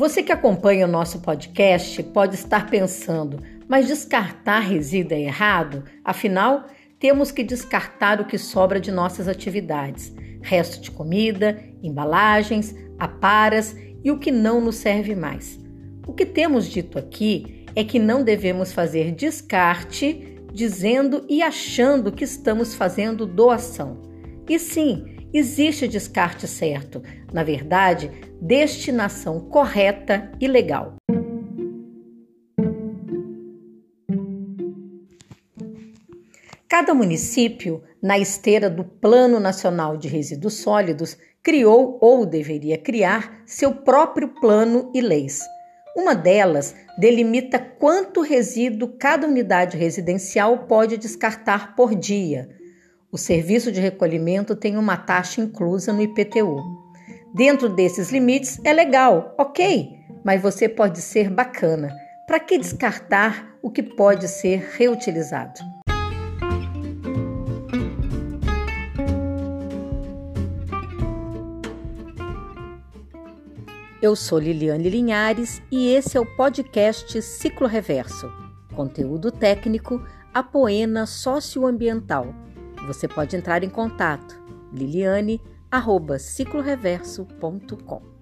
Você que acompanha o nosso podcast pode estar pensando, mas descartar resíduo é errado? Afinal, temos que descartar o que sobra de nossas atividades: resto de comida, embalagens, aparas e o que não nos serve mais. O que temos dito aqui é que não devemos fazer descarte dizendo e achando que estamos fazendo doação. E sim, existe descarte certo, na verdade, destinação correta e legal. Cada município, na esteira do Plano Nacional de Resíduos Sólidos, criou ou deveria criar seu próprio plano e leis. Uma delas delimita quanto resíduo cada unidade residencial pode descartar por dia o serviço de recolhimento tem uma taxa inclusa no IPTU. Dentro desses limites é legal, ok, mas você pode ser bacana. Para que descartar o que pode ser reutilizado? Eu sou Liliane Linhares e esse é o podcast Ciclo Reverso. Conteúdo técnico, apoena socioambiental você pode entrar em contato liliane@cicloreverso.com.